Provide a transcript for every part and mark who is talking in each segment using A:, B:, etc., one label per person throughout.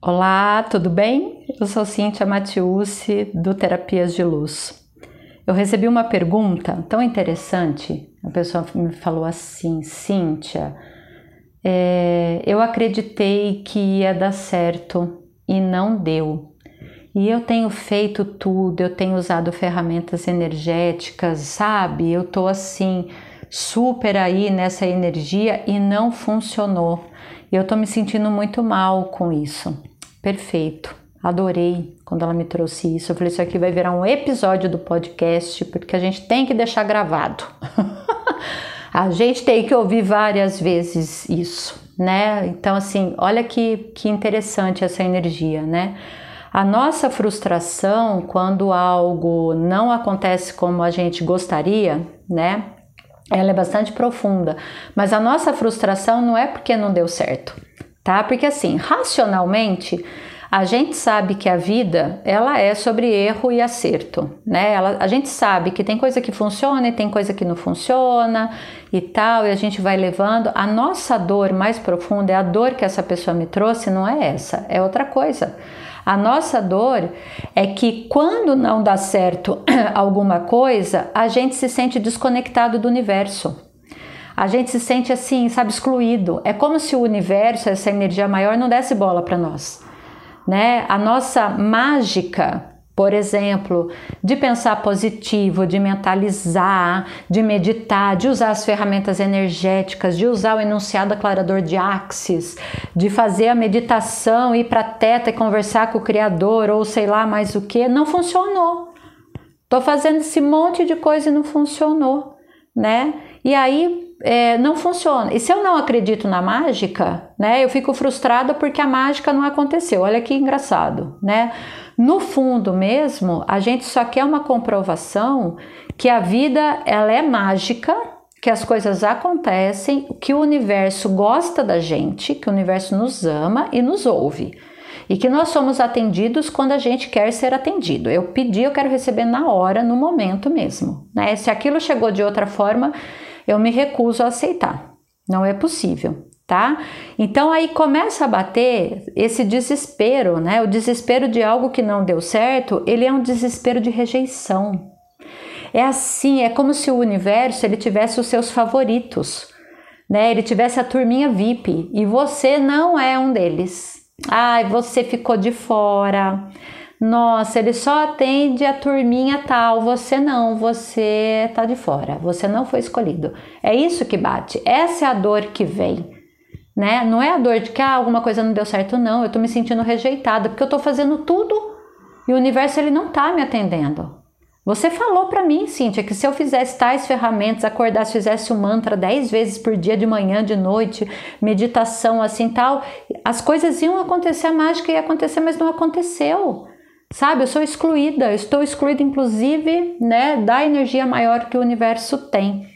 A: Olá, tudo bem? Eu sou Cíntia Matiusi, do Terapias de Luz. Eu recebi uma pergunta tão interessante. A pessoa me falou assim: Cíntia, é, eu acreditei que ia dar certo e não deu. E eu tenho feito tudo, eu tenho usado ferramentas energéticas, sabe? Eu tô assim, super aí nessa energia e não funcionou. Eu tô me sentindo muito mal com isso. Perfeito. Adorei quando ela me trouxe isso. Eu falei: Isso aqui vai virar um episódio do podcast, porque a gente tem que deixar gravado. a gente tem que ouvir várias vezes isso, né? Então, assim, olha que, que interessante essa energia, né? A nossa frustração quando algo não acontece como a gente gostaria, né? Ela é bastante profunda, mas a nossa frustração não é porque não deu certo tá? Porque assim, racionalmente, a gente sabe que a vida ela é sobre erro e acerto, né? Ela, a gente sabe que tem coisa que funciona e tem coisa que não funciona e tal, e a gente vai levando. A nossa dor mais profunda é a dor que essa pessoa me trouxe, não é essa, é outra coisa. A nossa dor é que quando não dá certo alguma coisa, a gente se sente desconectado do universo a gente se sente assim, sabe, excluído. É como se o universo, essa energia maior, não desse bola para nós. Né? A nossa mágica, por exemplo, de pensar positivo, de mentalizar, de meditar, de usar as ferramentas energéticas, de usar o enunciado aclarador de Axis, de fazer a meditação, ir para teta e conversar com o Criador, ou sei lá mais o que, não funcionou. Tô fazendo esse monte de coisa e não funcionou, né? E aí é, não funciona. E se eu não acredito na mágica, né, eu fico frustrada porque a mágica não aconteceu. Olha que engraçado, né? No fundo mesmo, a gente só quer uma comprovação que a vida ela é mágica, que as coisas acontecem, que o universo gosta da gente, que o universo nos ama e nos ouve. E que nós somos atendidos quando a gente quer ser atendido. Eu pedi, eu quero receber na hora, no momento mesmo. Né? Se aquilo chegou de outra forma, eu me recuso a aceitar. Não é possível, tá? Então aí começa a bater esse desespero, né? O desespero de algo que não deu certo, ele é um desespero de rejeição. É assim, é como se o universo ele tivesse os seus favoritos, né? Ele tivesse a turminha VIP e você não é um deles. Ai, você ficou de fora. Nossa, ele só atende a turminha tal, você não, você tá de fora, você não foi escolhido. É isso que bate, essa é a dor que vem, né? Não é a dor de que ah, alguma coisa não deu certo, não, eu tô me sentindo rejeitada, porque eu tô fazendo tudo e o universo ele não tá me atendendo. Você falou para mim, Cíntia, que se eu fizesse tais ferramentas, acordasse, fizesse o um mantra dez vezes por dia, de manhã, de noite, meditação assim tal, as coisas iam acontecer, a mágica ia acontecer, mas não aconteceu. Sabe, eu sou excluída, eu estou excluída inclusive, né, da energia maior que o universo tem.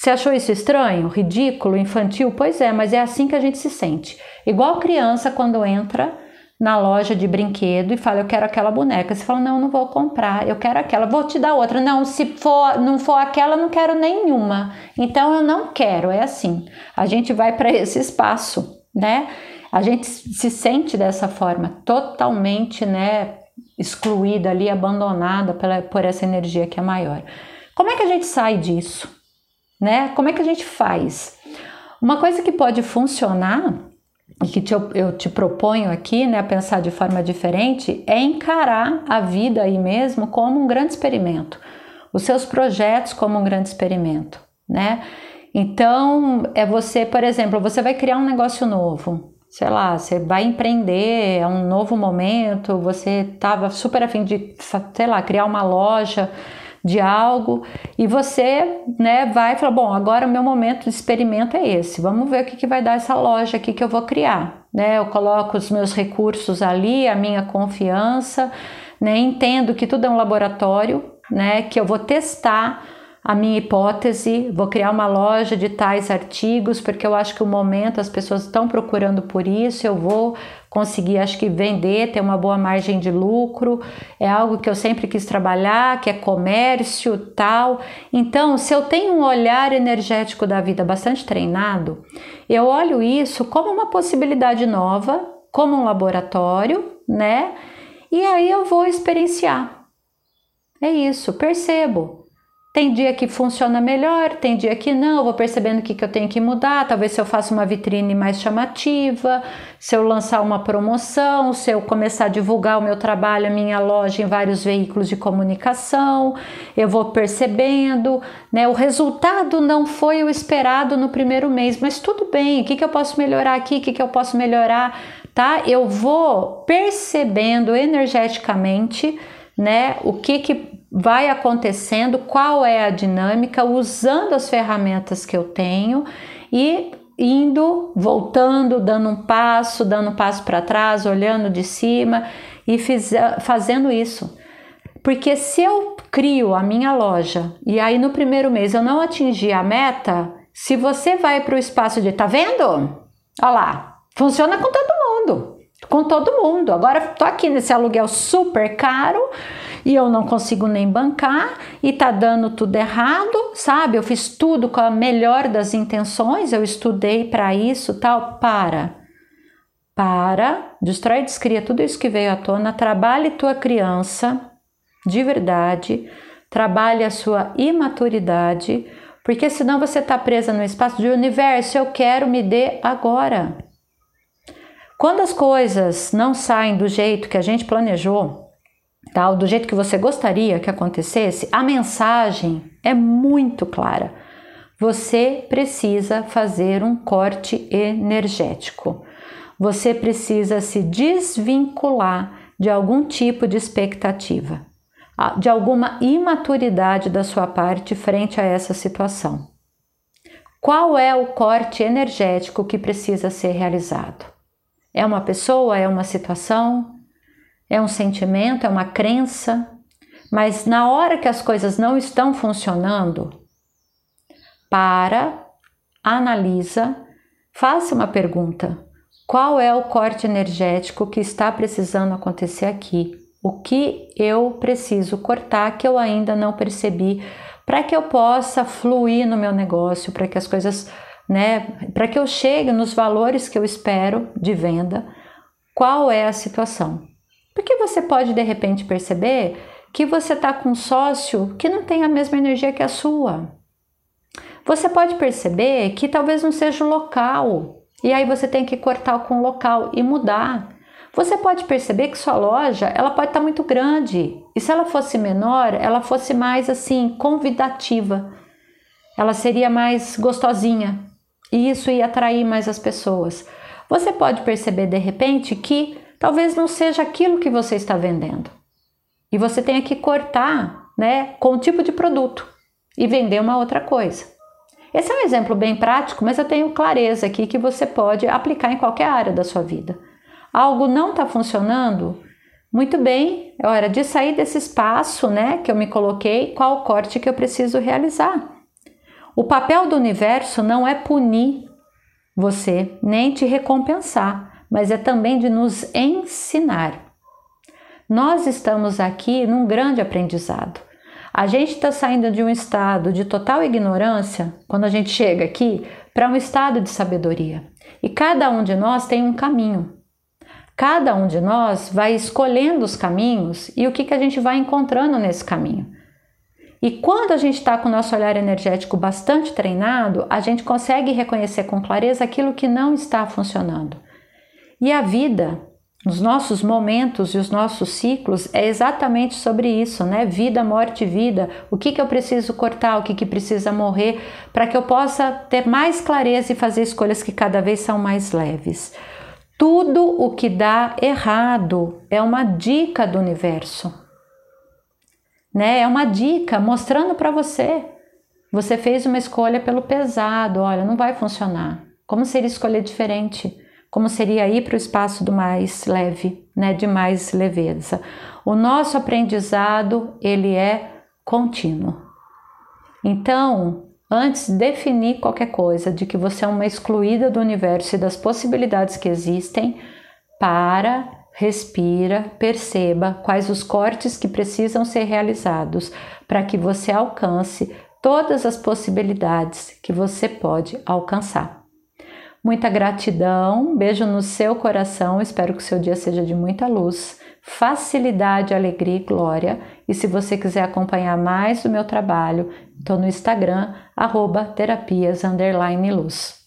A: Você achou isso estranho, ridículo, infantil? Pois é, mas é assim que a gente se sente. Igual criança quando entra na loja de brinquedo e fala, eu quero aquela boneca. Você fala, não, não vou comprar, eu quero aquela, vou te dar outra. Não, se for, não for aquela, não quero nenhuma. Então eu não quero, é assim. A gente vai para esse espaço, né? A gente se sente dessa forma, totalmente, né, excluída ali, abandonada pela, por essa energia que é maior. Como é que a gente sai disso? Né? Como é que a gente faz? Uma coisa que pode funcionar e que te, eu te proponho aqui, né, a pensar de forma diferente, é encarar a vida aí mesmo como um grande experimento, os seus projetos como um grande experimento, né? Então, é você, por exemplo, você vai criar um negócio novo sei lá, você vai empreender, é um novo momento, você estava super afim de, sei lá, criar uma loja de algo e você, né, vai falar, bom, agora o meu momento de experimento é esse, vamos ver o que, que vai dar essa loja aqui que eu vou criar, né, eu coloco os meus recursos ali, a minha confiança, né, entendo que tudo é um laboratório, né, que eu vou testar a minha hipótese, vou criar uma loja de tais artigos, porque eu acho que o momento as pessoas estão procurando por isso, eu vou conseguir, acho que vender, ter uma boa margem de lucro, é algo que eu sempre quis trabalhar, que é comércio, tal. Então, se eu tenho um olhar energético da vida bastante treinado, eu olho isso como uma possibilidade nova como um laboratório, né? E aí eu vou experienciar. É isso, percebo. Tem dia que funciona melhor, tem dia que não, vou percebendo o que, que eu tenho que mudar. Talvez se eu faça uma vitrine mais chamativa, se eu lançar uma promoção, se eu começar a divulgar o meu trabalho, a minha loja em vários veículos de comunicação, eu vou percebendo, né? O resultado não foi o esperado no primeiro mês, mas tudo bem, o que, que eu posso melhorar aqui, o que, que eu posso melhorar, tá? Eu vou percebendo energeticamente, né? O que que vai acontecendo, qual é a dinâmica, usando as ferramentas que eu tenho e indo, voltando, dando um passo, dando um passo para trás, olhando de cima e fiz, fazendo isso. Porque se eu crio a minha loja e aí no primeiro mês eu não atingir a meta, se você vai para o espaço de tá vendo? Olha lá, funciona com todo mundo, com todo mundo. Agora tô aqui nesse aluguel super caro e eu não consigo nem bancar e tá dando tudo errado, sabe? Eu fiz tudo com a melhor das intenções, eu estudei para isso, tal. Para. Para, destrói descria tudo isso que veio à tona, trabalhe tua criança de verdade, trabalhe a sua imaturidade, porque senão você está presa no espaço de universo, eu quero me dê agora. Quando as coisas não saem do jeito que a gente planejou, tal, do jeito que você gostaria que acontecesse, a mensagem é muito clara. Você precisa fazer um corte energético. Você precisa se desvincular de algum tipo de expectativa, de alguma imaturidade da sua parte frente a essa situação. Qual é o corte energético que precisa ser realizado? É uma pessoa? É uma situação? é um sentimento, é uma crença, mas na hora que as coisas não estão funcionando, para, analisa, faça uma pergunta: qual é o corte energético que está precisando acontecer aqui? O que eu preciso cortar que eu ainda não percebi para que eu possa fluir no meu negócio, para que as coisas, né, para que eu chegue nos valores que eu espero de venda? Qual é a situação? Porque você pode de repente perceber que você está com um sócio que não tem a mesma energia que a sua. Você pode perceber que talvez não seja o local, e aí você tem que cortar com o local e mudar. Você pode perceber que sua loja ela pode estar tá muito grande, e se ela fosse menor, ela fosse mais assim convidativa, ela seria mais gostosinha, e isso ia atrair mais as pessoas. Você pode perceber de repente que talvez não seja aquilo que você está vendendo. E você tenha que cortar né, com o tipo de produto e vender uma outra coisa. Esse é um exemplo bem prático, mas eu tenho clareza aqui que você pode aplicar em qualquer área da sua vida. Algo não está funcionando? Muito bem, é hora de sair desse espaço né, que eu me coloquei, qual o corte que eu preciso realizar. O papel do universo não é punir você, nem te recompensar mas é também de nos ensinar. Nós estamos aqui num grande aprendizado. A gente está saindo de um estado de total ignorância, quando a gente chega aqui, para um estado de sabedoria. E cada um de nós tem um caminho. Cada um de nós vai escolhendo os caminhos e o que, que a gente vai encontrando nesse caminho. E quando a gente está com o nosso olhar energético bastante treinado, a gente consegue reconhecer com clareza aquilo que não está funcionando. E a vida, os nossos momentos e os nossos ciclos é exatamente sobre isso, né? Vida, morte, vida. O que, que eu preciso cortar, o que, que precisa morrer, para que eu possa ter mais clareza e fazer escolhas que cada vez são mais leves. Tudo o que dá errado é uma dica do universo, né? É uma dica mostrando para você. Você fez uma escolha pelo pesado, olha, não vai funcionar. Como seria escolher diferente? como seria ir para o espaço do mais leve, né, de mais leveza. O nosso aprendizado, ele é contínuo. Então, antes de definir qualquer coisa, de que você é uma excluída do universo e das possibilidades que existem, para, respira, perceba quais os cortes que precisam ser realizados para que você alcance todas as possibilidades que você pode alcançar. Muita gratidão, beijo no seu coração, espero que o seu dia seja de muita luz, facilidade, alegria e glória. E se você quiser acompanhar mais do meu trabalho, estou no Instagram, arroba terapias, luz.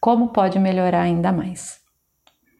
A: Como pode melhorar ainda mais?